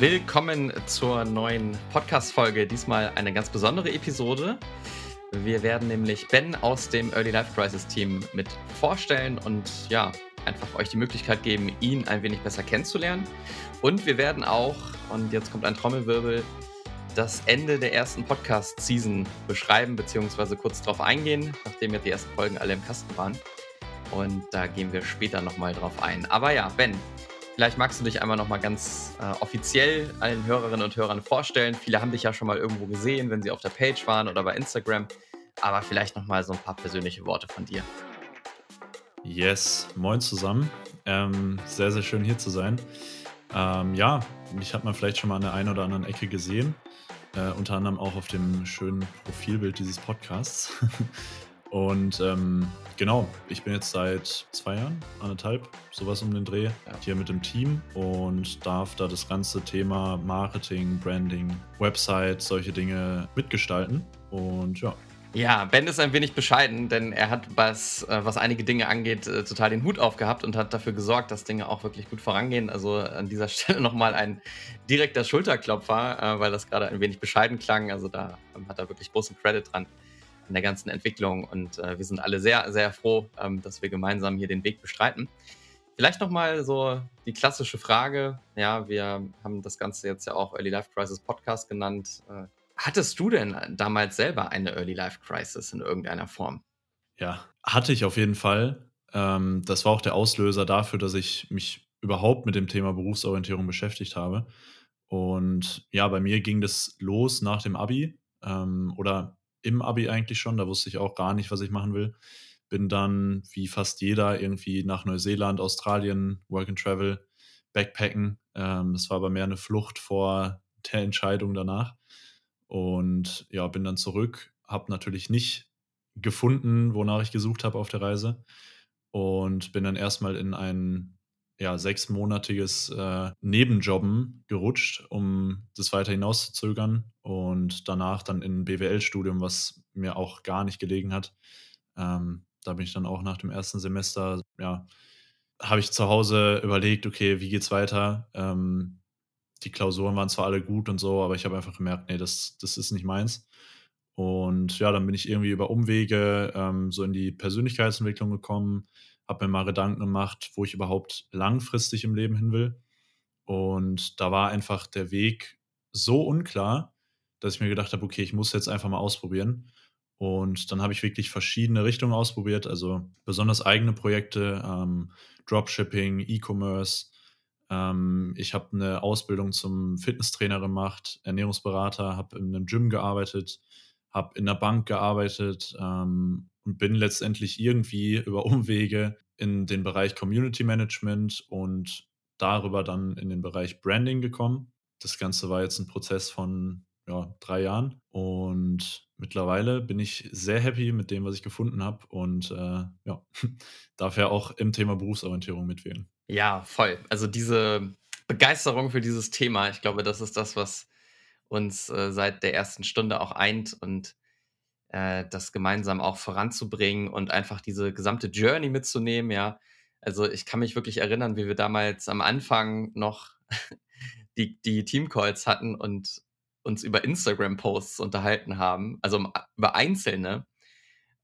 Willkommen zur neuen Podcast-Folge. Diesmal eine ganz besondere Episode. Wir werden nämlich Ben aus dem Early Life Crisis Team mit vorstellen und ja, einfach euch die Möglichkeit geben, ihn ein wenig besser kennenzulernen. Und wir werden auch, und jetzt kommt ein Trommelwirbel, das Ende der ersten Podcast-Season beschreiben, beziehungsweise kurz darauf eingehen, nachdem ja die ersten Folgen alle im Kasten waren. Und da gehen wir später nochmal drauf ein. Aber ja, Ben, vielleicht magst du dich einmal nochmal ganz äh, offiziell allen Hörerinnen und Hörern vorstellen. Viele haben dich ja schon mal irgendwo gesehen, wenn sie auf der Page waren oder bei Instagram. Aber vielleicht nochmal so ein paar persönliche Worte von dir. Yes, moin zusammen. Ähm, sehr, sehr schön hier zu sein. Ähm, ja, mich hat man vielleicht schon mal an der einen oder anderen Ecke gesehen. Äh, unter anderem auch auf dem schönen Profilbild dieses Podcasts. Und ähm, genau, ich bin jetzt seit zwei Jahren, anderthalb, sowas um den Dreh, ja. hier mit dem Team und darf da das ganze Thema Marketing, Branding, Website, solche Dinge mitgestalten. Und ja, ja, Ben ist ein wenig bescheiden, denn er hat, was, äh, was einige Dinge angeht, äh, total den Hut aufgehabt und hat dafür gesorgt, dass Dinge auch wirklich gut vorangehen. Also an dieser Stelle nochmal ein direkter Schulterklopfer, äh, weil das gerade ein wenig bescheiden klang. Also da hat er wirklich großen Credit dran an der ganzen Entwicklung und wir sind alle sehr, sehr froh, ähm, dass wir gemeinsam hier den Weg bestreiten. Vielleicht nochmal so die klassische Frage. Ja, wir haben das Ganze jetzt ja auch Early Life Crisis Podcast genannt Hattest du denn damals selber eine Early Life Crisis in irgendeiner Form? Ja, hatte ich auf jeden Fall. Ähm, das war auch der Auslöser dafür, dass ich mich überhaupt mit dem Thema Berufsorientierung beschäftigt habe. Und ja, bei mir ging das los nach dem Abi ähm, oder im Abi eigentlich schon. Da wusste ich auch gar nicht, was ich machen will. Bin dann, wie fast jeder, irgendwie nach Neuseeland, Australien, Work and Travel, Backpacken. Ähm, das war aber mehr eine Flucht vor der Entscheidung danach. Und ja, bin dann zurück, habe natürlich nicht gefunden, wonach ich gesucht habe auf der Reise. Und bin dann erstmal in ein ja, sechsmonatiges äh, Nebenjobben gerutscht, um das weiter hinauszuzögern. Und danach dann in ein BWL-Studium, was mir auch gar nicht gelegen hat. Ähm, da bin ich dann auch nach dem ersten Semester, ja, habe ich zu Hause überlegt, okay, wie geht's weiter? Ähm, die Klausuren waren zwar alle gut und so, aber ich habe einfach gemerkt, nee, das, das ist nicht meins. Und ja, dann bin ich irgendwie über Umwege ähm, so in die Persönlichkeitsentwicklung gekommen, habe mir mal Gedanken gemacht, wo ich überhaupt langfristig im Leben hin will. Und da war einfach der Weg so unklar, dass ich mir gedacht habe, okay, ich muss jetzt einfach mal ausprobieren. Und dann habe ich wirklich verschiedene Richtungen ausprobiert, also besonders eigene Projekte, ähm, Dropshipping, E-Commerce, ähm, ich habe eine Ausbildung zum Fitnesstrainer gemacht, Ernährungsberater, habe in einem Gym gearbeitet, habe in der Bank gearbeitet ähm, und bin letztendlich irgendwie über Umwege in den Bereich Community Management und darüber dann in den Bereich Branding gekommen. Das Ganze war jetzt ein Prozess von ja, drei Jahren und mittlerweile bin ich sehr happy mit dem, was ich gefunden habe und äh, ja, darf ja auch im Thema Berufsorientierung mitwählen. Ja, voll. Also diese Begeisterung für dieses Thema, ich glaube, das ist das, was uns äh, seit der ersten Stunde auch eint und äh, das gemeinsam auch voranzubringen und einfach diese gesamte Journey mitzunehmen, ja. Also ich kann mich wirklich erinnern, wie wir damals am Anfang noch die, die Teamcalls hatten und uns über Instagram-Posts unterhalten haben, also über einzelne.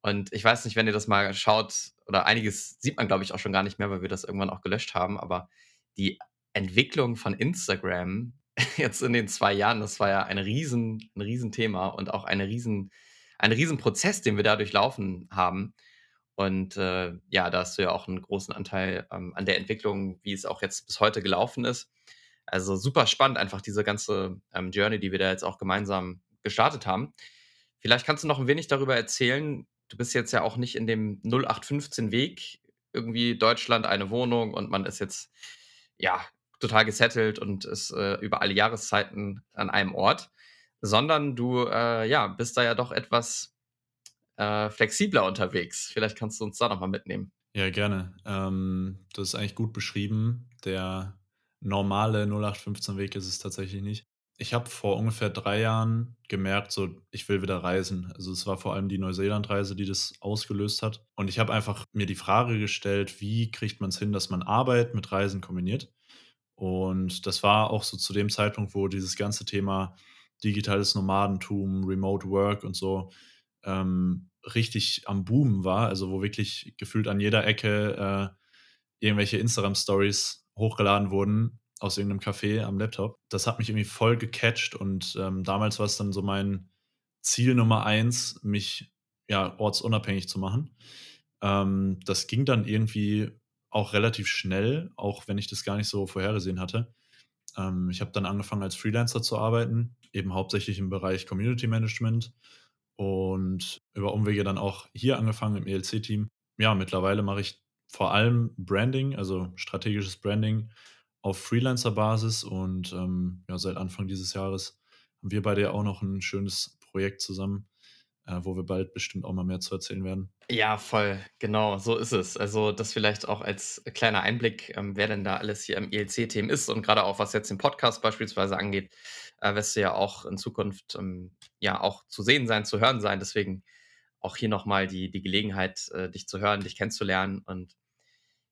Und ich weiß nicht, wenn ihr das mal schaut, oder einiges sieht man, glaube ich, auch schon gar nicht mehr, weil wir das irgendwann auch gelöscht haben, aber die Entwicklung von Instagram jetzt in den zwei Jahren, das war ja ein riesen, ein Riesenthema und auch eine riesen, ein Riesenprozess, den wir dadurch laufen haben. Und äh, ja, da hast du ja auch einen großen Anteil ähm, an der Entwicklung, wie es auch jetzt bis heute gelaufen ist. Also super spannend, einfach diese ganze ähm, Journey, die wir da jetzt auch gemeinsam gestartet haben. Vielleicht kannst du noch ein wenig darüber erzählen, du bist jetzt ja auch nicht in dem 0815-Weg, irgendwie Deutschland eine Wohnung und man ist jetzt, ja, total gesettelt und ist äh, über alle Jahreszeiten an einem Ort, sondern du, äh, ja, bist da ja doch etwas äh, flexibler unterwegs. Vielleicht kannst du uns da nochmal mitnehmen. Ja, gerne. Ähm, das ist eigentlich gut beschrieben. Der normale 0815-Weg ist es tatsächlich nicht ich habe vor ungefähr drei Jahren gemerkt, so ich will wieder reisen. Also es war vor allem die Neuseeland-Reise, die das ausgelöst hat. Und ich habe einfach mir die Frage gestellt, wie kriegt man es hin, dass man Arbeit mit Reisen kombiniert? Und das war auch so zu dem Zeitpunkt, wo dieses ganze Thema digitales Nomadentum, Remote Work und so ähm, richtig am Boomen war. Also wo wirklich gefühlt an jeder Ecke äh, irgendwelche Instagram-Stories hochgeladen wurden aus irgendeinem Café am Laptop. Das hat mich irgendwie voll gecatcht und ähm, damals war es dann so mein Ziel Nummer eins, mich ja ortsunabhängig zu machen. Ähm, das ging dann irgendwie auch relativ schnell, auch wenn ich das gar nicht so vorhergesehen hatte. Ähm, ich habe dann angefangen als Freelancer zu arbeiten, eben hauptsächlich im Bereich Community Management und über Umwege dann auch hier angefangen im ELC-Team. Ja, mittlerweile mache ich vor allem Branding, also strategisches Branding auf Freelancer-Basis und ähm, ja, seit Anfang dieses Jahres haben wir beide ja auch noch ein schönes Projekt zusammen, äh, wo wir bald bestimmt auch mal mehr zu erzählen werden. Ja, voll, genau, so ist es. Also das vielleicht auch als kleiner Einblick, ähm, wer denn da alles hier im ELC-Team ist und gerade auch was jetzt den Podcast beispielsweise angeht, äh, wirst du ja auch in Zukunft ähm, ja auch zu sehen sein, zu hören sein. Deswegen auch hier nochmal die, die Gelegenheit, äh, dich zu hören, dich kennenzulernen und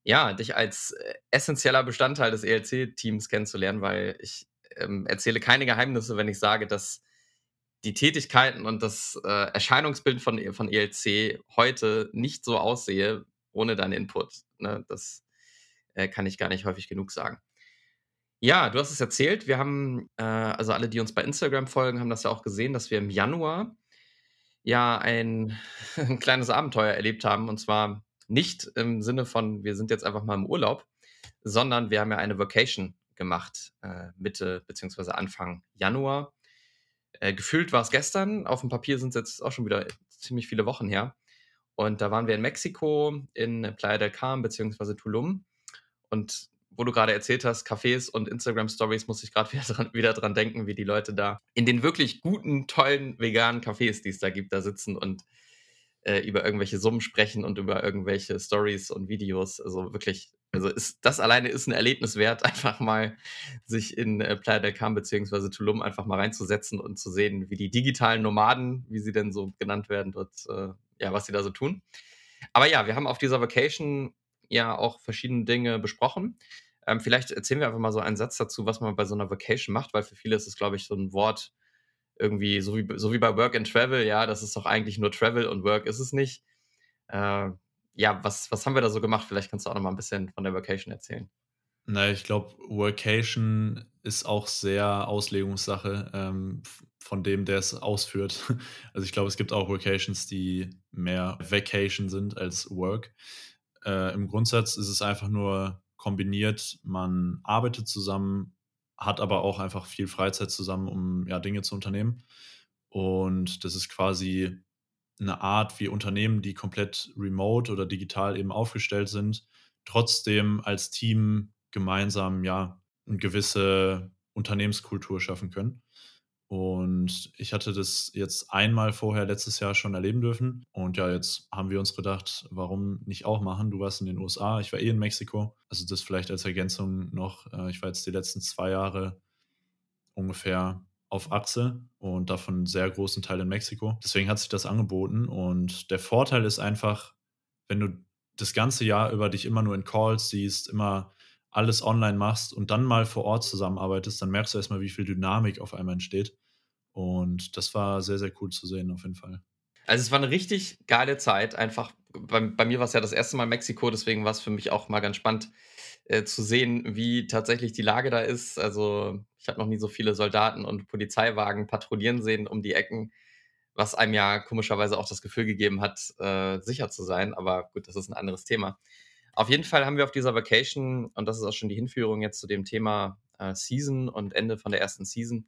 ja, dich als äh, essentieller Bestandteil des ELC-Teams kennenzulernen, weil ich ähm, erzähle keine Geheimnisse, wenn ich sage, dass die Tätigkeiten und das äh, Erscheinungsbild von, e, von ELC heute nicht so aussehe ohne deinen Input. Ne? Das äh, kann ich gar nicht häufig genug sagen. Ja, du hast es erzählt. Wir haben, äh, also alle, die uns bei Instagram folgen, haben das ja auch gesehen, dass wir im Januar ja ein, ein kleines Abenteuer erlebt haben. Und zwar nicht im Sinne von, wir sind jetzt einfach mal im Urlaub, sondern wir haben ja eine Vacation gemacht, äh, Mitte bzw. Anfang Januar. Äh, gefühlt war es gestern, auf dem Papier sind es jetzt auch schon wieder ziemlich viele Wochen her. Und da waren wir in Mexiko, in Playa del Carmen bzw. Tulum. Und wo du gerade erzählt hast, Cafés und Instagram-Stories, muss ich gerade wieder, wieder dran denken, wie die Leute da in den wirklich guten, tollen veganen Cafés, die es da gibt, da sitzen und äh, über irgendwelche Summen sprechen und über irgendwelche Stories und Videos. Also wirklich, also ist, das alleine ist ein Erlebnis wert, einfach mal sich in äh, Playa del Carmen bzw. Tulum einfach mal reinzusetzen und zu sehen, wie die digitalen Nomaden, wie sie denn so genannt werden, dort, äh, ja, was sie da so tun. Aber ja, wir haben auf dieser Vacation ja auch verschiedene Dinge besprochen. Ähm, vielleicht erzählen wir einfach mal so einen Satz dazu, was man bei so einer Vacation macht, weil für viele ist es, glaube ich, so ein Wort, irgendwie, so wie, so wie bei Work and Travel, ja, das ist doch eigentlich nur Travel und Work ist es nicht. Äh, ja, was, was haben wir da so gemacht? Vielleicht kannst du auch noch mal ein bisschen von der Vacation erzählen. Na, ich glaube, Workation ist auch sehr Auslegungssache ähm, von dem, der es ausführt. Also ich glaube, es gibt auch Workations, die mehr Vacation sind als Work. Äh, Im Grundsatz ist es einfach nur kombiniert, man arbeitet zusammen, hat aber auch einfach viel Freizeit zusammen, um ja, Dinge zu unternehmen. Und das ist quasi eine Art, wie Unternehmen, die komplett remote oder digital eben aufgestellt sind, trotzdem als Team gemeinsam ja eine gewisse Unternehmenskultur schaffen können. Und ich hatte das jetzt einmal vorher letztes Jahr schon erleben dürfen. Und ja, jetzt haben wir uns gedacht, warum nicht auch machen? Du warst in den USA, ich war eh in Mexiko. Also das vielleicht als Ergänzung noch. Äh, ich war jetzt die letzten zwei Jahre ungefähr auf Achse und davon einen sehr großen Teil in Mexiko. Deswegen hat sich das angeboten. Und der Vorteil ist einfach, wenn du das ganze Jahr über dich immer nur in Calls siehst, immer alles online machst und dann mal vor Ort zusammenarbeitest, dann merkst du erstmal, wie viel Dynamik auf einmal entsteht. Und das war sehr, sehr cool zu sehen, auf jeden Fall. Also es war eine richtig geile Zeit. Einfach, bei, bei mir war es ja das erste Mal Mexiko, deswegen war es für mich auch mal ganz spannend äh, zu sehen, wie tatsächlich die Lage da ist. Also ich habe noch nie so viele Soldaten und Polizeiwagen patrouillieren sehen um die Ecken, was einem ja komischerweise auch das Gefühl gegeben hat, äh, sicher zu sein. Aber gut, das ist ein anderes Thema. Auf jeden Fall haben wir auf dieser Vacation, und das ist auch schon die Hinführung jetzt zu dem Thema äh, Season und Ende von der ersten Season,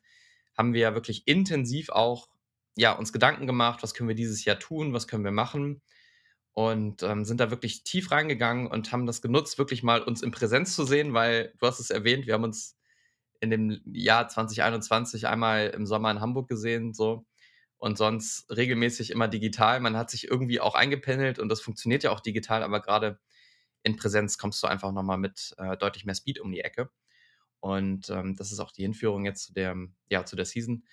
haben wir ja wirklich intensiv auch ja, uns Gedanken gemacht, was können wir dieses Jahr tun, was können wir machen und ähm, sind da wirklich tief reingegangen und haben das genutzt, wirklich mal uns in Präsenz zu sehen, weil du hast es erwähnt, wir haben uns in dem Jahr 2021 einmal im Sommer in Hamburg gesehen, so und sonst regelmäßig immer digital. Man hat sich irgendwie auch eingependelt und das funktioniert ja auch digital, aber gerade in Präsenz kommst du einfach nochmal mit äh, deutlich mehr Speed um die Ecke. Und ähm, das ist auch die Hinführung jetzt zu der, ja, zu der Season.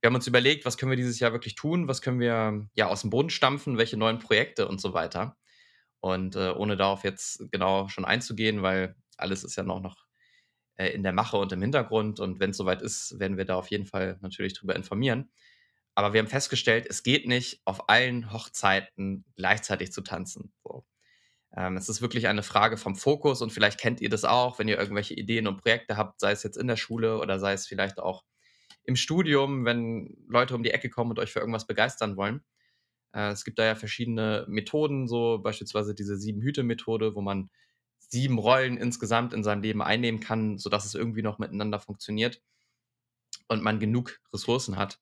Wir haben uns überlegt, was können wir dieses Jahr wirklich tun, was können wir ja aus dem Boden stampfen, welche neuen Projekte und so weiter. Und äh, ohne darauf jetzt genau schon einzugehen, weil alles ist ja noch, noch äh, in der Mache und im Hintergrund. Und wenn es soweit ist, werden wir da auf jeden Fall natürlich drüber informieren. Aber wir haben festgestellt, es geht nicht, auf allen Hochzeiten gleichzeitig zu tanzen. So. Ähm, es ist wirklich eine Frage vom Fokus und vielleicht kennt ihr das auch, wenn ihr irgendwelche Ideen und Projekte habt, sei es jetzt in der Schule oder sei es vielleicht auch im Studium, wenn Leute um die Ecke kommen und euch für irgendwas begeistern wollen. Äh, es gibt da ja verschiedene Methoden, so beispielsweise diese Sieben-Hüte-Methode, wo man sieben Rollen insgesamt in seinem Leben einnehmen kann, sodass es irgendwie noch miteinander funktioniert und man genug Ressourcen hat.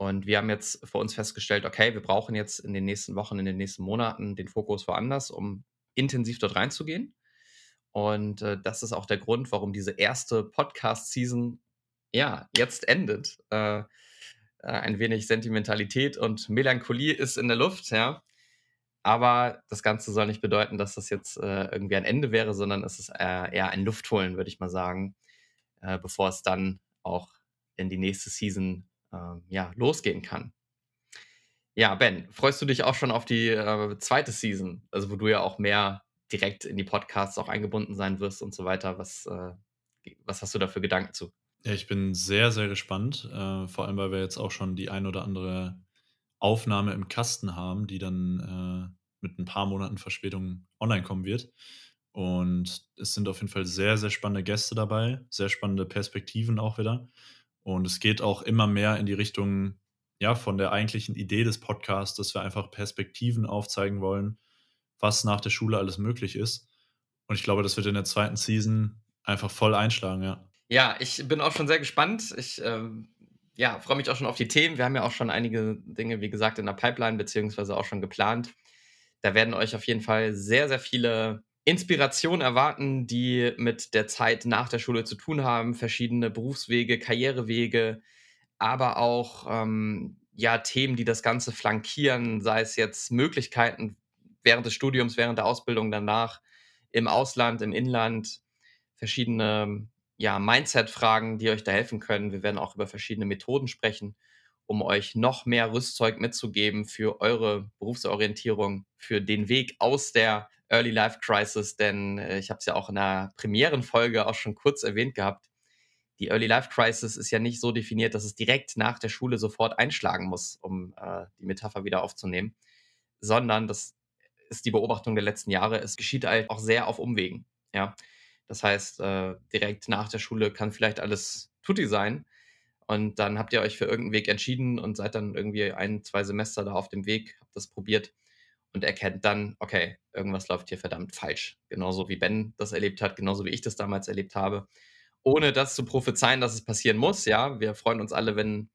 Und wir haben jetzt für uns festgestellt, okay, wir brauchen jetzt in den nächsten Wochen, in den nächsten Monaten den Fokus woanders, um intensiv dort reinzugehen. Und äh, das ist auch der Grund, warum diese erste Podcast-Season ja jetzt endet. Äh, äh, ein wenig Sentimentalität und Melancholie ist in der Luft, ja. Aber das Ganze soll nicht bedeuten, dass das jetzt äh, irgendwie ein Ende wäre, sondern es ist äh, eher ein Luftholen, würde ich mal sagen, äh, bevor es dann auch in die nächste Season ähm, ja, losgehen kann. Ja, Ben, freust du dich auch schon auf die äh, zweite Season, also wo du ja auch mehr direkt in die Podcasts auch eingebunden sein wirst und so weiter? Was, äh, was hast du da für Gedanken zu? Ja, ich bin sehr, sehr gespannt, äh, vor allem, weil wir jetzt auch schon die ein oder andere Aufnahme im Kasten haben, die dann äh, mit ein paar Monaten Verspätung online kommen wird. Und es sind auf jeden Fall sehr, sehr spannende Gäste dabei, sehr spannende Perspektiven auch wieder. Und es geht auch immer mehr in die Richtung, ja, von der eigentlichen Idee des Podcasts, dass wir einfach Perspektiven aufzeigen wollen, was nach der Schule alles möglich ist. Und ich glaube, das wird in der zweiten Season einfach voll einschlagen, ja. Ja, ich bin auch schon sehr gespannt. Ich ähm, ja, freue mich auch schon auf die Themen. Wir haben ja auch schon einige Dinge, wie gesagt, in der Pipeline, beziehungsweise auch schon geplant. Da werden euch auf jeden Fall sehr, sehr viele Inspirationen erwarten, die mit der Zeit nach der Schule zu tun haben. Verschiedene Berufswege, Karrierewege, aber auch ähm, ja, Themen, die das Ganze flankieren, sei es jetzt Möglichkeiten während des Studiums, während der Ausbildung danach, im Ausland, im Inland, verschiedene ja, Mindset-Fragen, die euch da helfen können. Wir werden auch über verschiedene Methoden sprechen, um euch noch mehr Rüstzeug mitzugeben für eure Berufsorientierung, für den Weg aus der Early Life Crisis. Denn äh, ich habe es ja auch in der Premierenfolge auch schon kurz erwähnt gehabt. Die Early Life Crisis ist ja nicht so definiert, dass es direkt nach der Schule sofort einschlagen muss, um äh, die Metapher wieder aufzunehmen, sondern das ist die Beobachtung der letzten Jahre. Es geschieht halt auch sehr auf Umwegen. Ja, das heißt, äh, direkt nach der Schule kann vielleicht alles tutti sein. Und dann habt ihr euch für irgendeinen Weg entschieden und seid dann irgendwie ein, zwei Semester da auf dem Weg, habt das probiert und erkennt dann, okay, irgendwas läuft hier verdammt falsch. Genauso wie Ben das erlebt hat, genauso wie ich das damals erlebt habe. Ohne das zu prophezeien, dass es passieren muss, ja. Wir freuen uns alle, wenn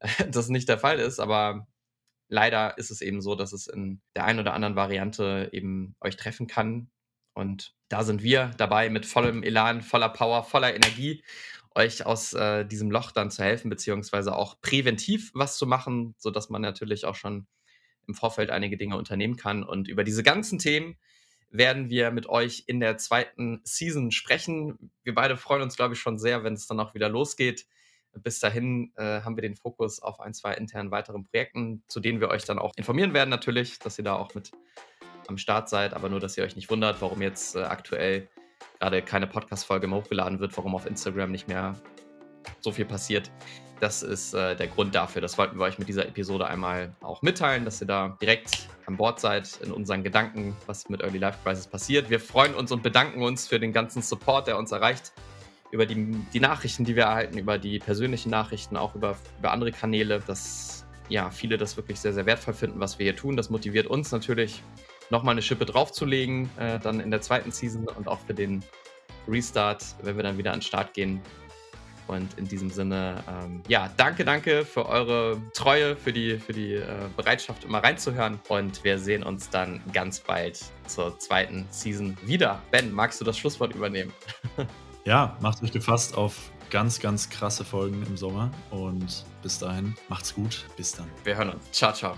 das nicht der Fall ist, aber leider ist es eben so, dass es in der einen oder anderen Variante eben euch treffen kann. Und da sind wir dabei mit vollem Elan, voller Power, voller Energie, euch aus äh, diesem Loch dann zu helfen, beziehungsweise auch präventiv was zu machen, sodass man natürlich auch schon im Vorfeld einige Dinge unternehmen kann. Und über diese ganzen Themen werden wir mit euch in der zweiten Season sprechen. Wir beide freuen uns, glaube ich, schon sehr, wenn es dann auch wieder losgeht. Bis dahin äh, haben wir den Fokus auf ein, zwei internen weiteren Projekten, zu denen wir euch dann auch informieren werden, natürlich, dass ihr da auch mit am Start seid, aber nur, dass ihr euch nicht wundert, warum jetzt äh, aktuell gerade keine Podcast-Folge mehr hochgeladen wird, warum auf Instagram nicht mehr so viel passiert. Das ist äh, der Grund dafür. Das wollten wir euch mit dieser Episode einmal auch mitteilen, dass ihr da direkt an Bord seid in unseren Gedanken, was mit Early Life Crisis passiert. Wir freuen uns und bedanken uns für den ganzen Support, der uns erreicht, über die, die Nachrichten, die wir erhalten, über die persönlichen Nachrichten, auch über, über andere Kanäle, dass ja, viele das wirklich sehr, sehr wertvoll finden, was wir hier tun. Das motiviert uns natürlich, nochmal eine Schippe draufzulegen, äh, dann in der zweiten Season und auch für den Restart, wenn wir dann wieder an den Start gehen. Und in diesem Sinne, ähm, ja, danke, danke für eure Treue, für die, für die äh, Bereitschaft, immer reinzuhören. Und wir sehen uns dann ganz bald zur zweiten Season wieder. Ben, magst du das Schlusswort übernehmen? ja, macht euch gefasst auf ganz, ganz krasse Folgen im Sommer. Und bis dahin, macht's gut. Bis dann. Wir hören uns. Ciao, ciao.